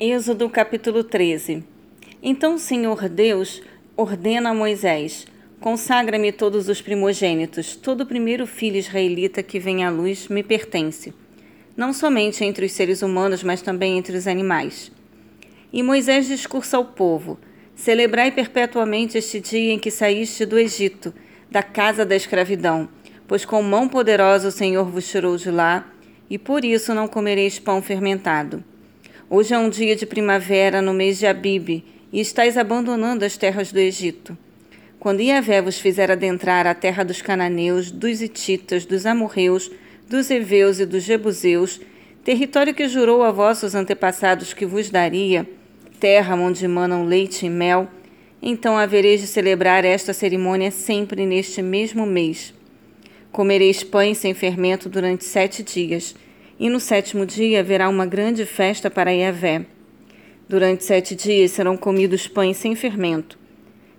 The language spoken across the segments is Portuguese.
Êxodo capítulo 13 Então o Senhor Deus ordena a Moisés: Consagra-me todos os primogênitos, todo o primeiro filho israelita que vem à luz me pertence, não somente entre os seres humanos, mas também entre os animais. E Moisés discursa ao povo: Celebrai perpetuamente este dia em que saíste do Egito, da casa da escravidão, pois com mão poderosa o Senhor vos tirou de lá, e por isso não comereis pão fermentado. Hoje é um dia de primavera no mês de Abibe, e estáis abandonando as terras do Egito. Quando Iavé vos fizer adentrar a terra dos cananeus, dos hititas, dos amorreus, dos heveus e dos jebuseus, território que jurou a vossos antepassados que vos daria, terra onde manam leite e mel, então havereis de celebrar esta cerimônia sempre neste mesmo mês. Comereis pães sem fermento durante sete dias, e no sétimo dia haverá uma grande festa para Yahvé. Durante sete dias serão comidos pães sem fermento.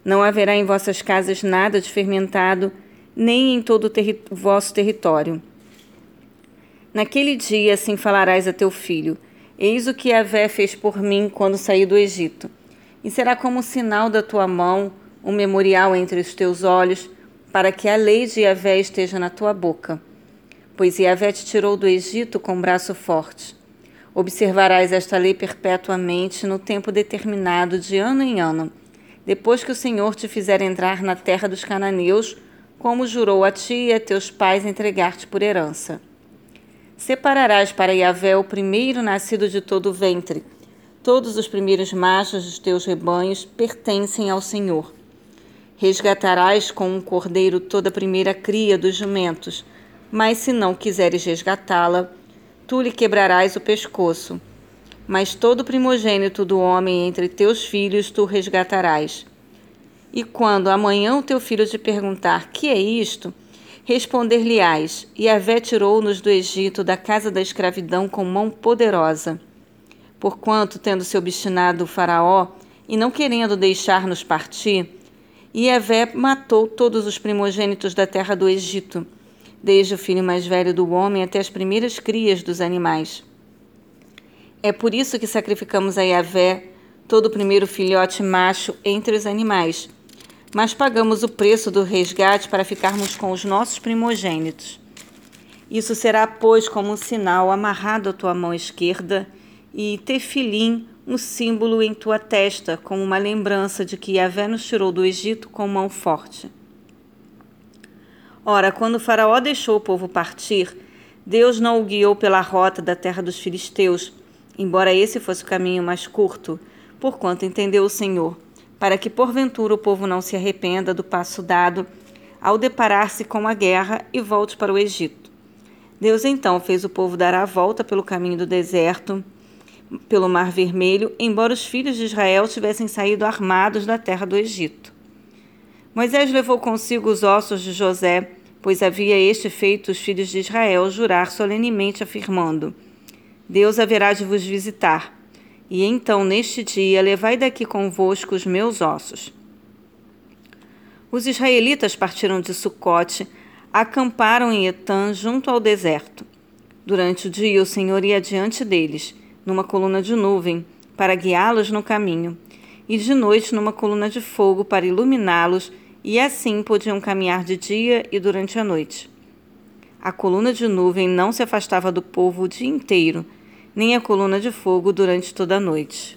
Não haverá em vossas casas nada de fermentado, nem em todo o terri vosso território. Naquele dia assim falarás a teu filho: Eis o que Yahvé fez por mim quando saí do Egito. E será como sinal da tua mão, um memorial entre os teus olhos, para que a lei de Yahvé esteja na tua boca pois Yahvé te tirou do Egito com braço forte. Observarás esta lei perpetuamente no tempo determinado, de ano em ano, depois que o Senhor te fizer entrar na terra dos cananeus, como jurou a ti e a teus pais entregar-te por herança. Separarás para Yahvé o primeiro nascido de todo o ventre. Todos os primeiros machos dos teus rebanhos pertencem ao Senhor. Resgatarás com um cordeiro toda a primeira cria dos jumentos, mas se não quiseres resgatá-la, tu lhe quebrarás o pescoço. Mas todo primogênito do homem entre teus filhos tu resgatarás. E quando amanhã o teu filho te perguntar: Que é isto? Responder-lhe-ás: Yahvé tirou-nos do Egito, da casa da escravidão, com mão poderosa. Porquanto, tendo se obstinado o Faraó, e não querendo deixar-nos partir, Yahvé matou todos os primogênitos da terra do Egito desde o filho mais velho do homem até as primeiras crias dos animais. É por isso que sacrificamos a Yahvé todo o primeiro filhote macho entre os animais, mas pagamos o preço do resgate para ficarmos com os nossos primogênitos. Isso será, pois, como um sinal amarrado à tua mão esquerda e tefilim, um símbolo em tua testa, como uma lembrança de que Yahvé nos tirou do Egito com mão forte. Ora, quando Faraó deixou o povo partir, Deus não o guiou pela rota da terra dos filisteus, embora esse fosse o caminho mais curto, porquanto entendeu o Senhor, para que porventura o povo não se arrependa do passo dado ao deparar-se com a guerra e volte para o Egito. Deus então fez o povo dar a volta pelo caminho do deserto, pelo Mar Vermelho, embora os filhos de Israel tivessem saído armados da terra do Egito. Moisés levou consigo os ossos de José, pois havia este feito os filhos de Israel jurar solenemente, afirmando: Deus haverá de vos visitar. E então, neste dia, levai daqui convosco os meus ossos. Os israelitas partiram de Sucote, acamparam em Etã, junto ao deserto. Durante o dia, o Senhor ia diante deles, numa coluna de nuvem, para guiá-los no caminho, e de noite, numa coluna de fogo, para iluminá-los e assim podiam caminhar de dia e durante a noite. A coluna de nuvem não se afastava do povo o dia inteiro, nem a coluna de fogo durante toda a noite.